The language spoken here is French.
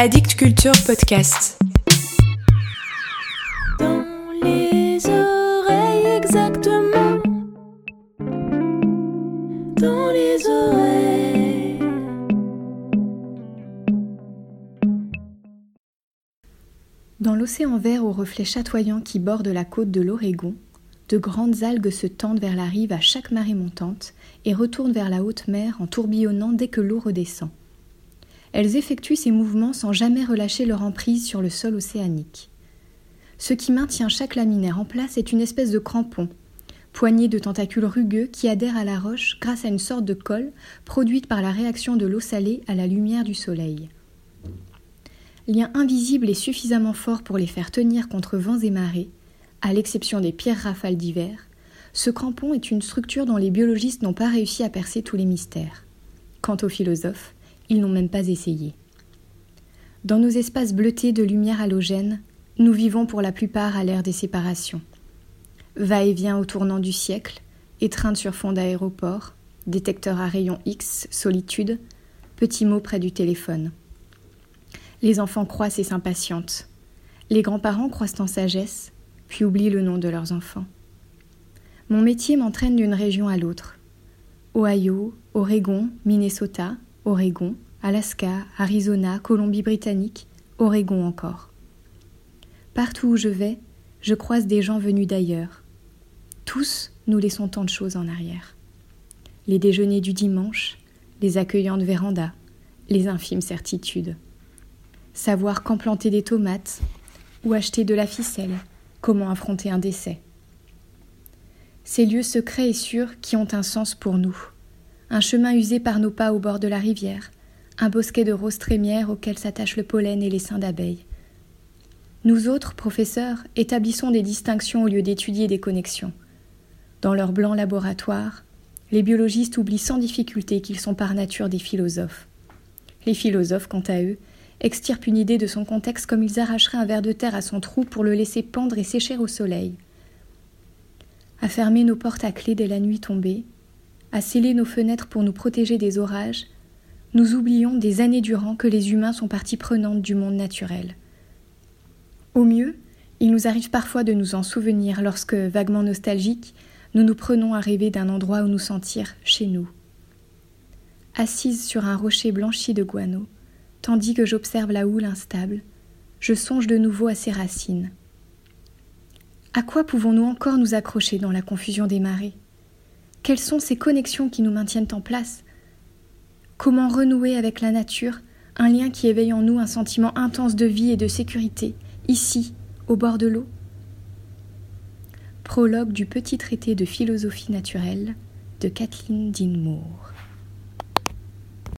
Addict Culture Podcast. Dans les oreilles exactement. Dans les oreilles. Dans l'océan vert aux reflets chatoyants qui borde la côte de l'Oregon, de grandes algues se tendent vers la rive à chaque marée montante et retournent vers la haute mer en tourbillonnant dès que l'eau redescend. Elles effectuent ces mouvements sans jamais relâcher leur emprise sur le sol océanique. Ce qui maintient chaque laminaire en place est une espèce de crampon, poignée de tentacules rugueux qui adhèrent à la roche grâce à une sorte de colle produite par la réaction de l'eau salée à la lumière du soleil. Lien invisible et suffisamment fort pour les faire tenir contre vents et marées, à l'exception des pires rafales d'hiver, ce crampon est une structure dont les biologistes n'ont pas réussi à percer tous les mystères. Quant aux philosophes, ils n'ont même pas essayé. Dans nos espaces bleutés de lumière halogène, nous vivons pour la plupart à l'ère des séparations. Va-et-vient au tournant du siècle, étreinte sur fond d'aéroport, détecteur à rayons X, solitude, petits mots près du téléphone. Les enfants croissent et s'impatientent. Les grands-parents croissent en sagesse, puis oublient le nom de leurs enfants. Mon métier m'entraîne d'une région à l'autre. Ohio, Oregon, Minnesota, Oregon, Alaska, Arizona, Colombie-Britannique, Oregon encore. Partout où je vais, je croise des gens venus d'ailleurs. Tous nous laissons tant de choses en arrière. Les déjeuners du dimanche, les accueillantes vérandas, les infimes certitudes. Savoir quand planter des tomates, ou acheter de la ficelle, comment affronter un décès. Ces lieux secrets et sûrs qui ont un sens pour nous. Un chemin usé par nos pas au bord de la rivière, un bosquet de roses trémières auquel s'attachent le pollen et les seins d'abeilles. Nous autres, professeurs, établissons des distinctions au lieu d'étudier des connexions. Dans leur blanc laboratoire, les biologistes oublient sans difficulté qu'ils sont par nature des philosophes. Les philosophes, quant à eux, extirpent une idée de son contexte comme ils arracheraient un ver de terre à son trou pour le laisser pendre et sécher au soleil. À fermer nos portes à clé dès la nuit tombée, à sceller nos fenêtres pour nous protéger des orages, nous oublions des années durant que les humains sont partie prenante du monde naturel. Au mieux, il nous arrive parfois de nous en souvenir lorsque, vaguement nostalgiques, nous nous prenons à rêver d'un endroit où nous sentir chez nous. Assise sur un rocher blanchi de guano, tandis que j'observe la houle instable, je songe de nouveau à ses racines. À quoi pouvons-nous encore nous accrocher dans la confusion des marées? Quelles sont ces connexions qui nous maintiennent en place? Comment renouer avec la nature un lien qui éveille en nous un sentiment intense de vie et de sécurité, ici, au bord de l'eau? Prologue du petit traité de philosophie naturelle de Kathleen Dean.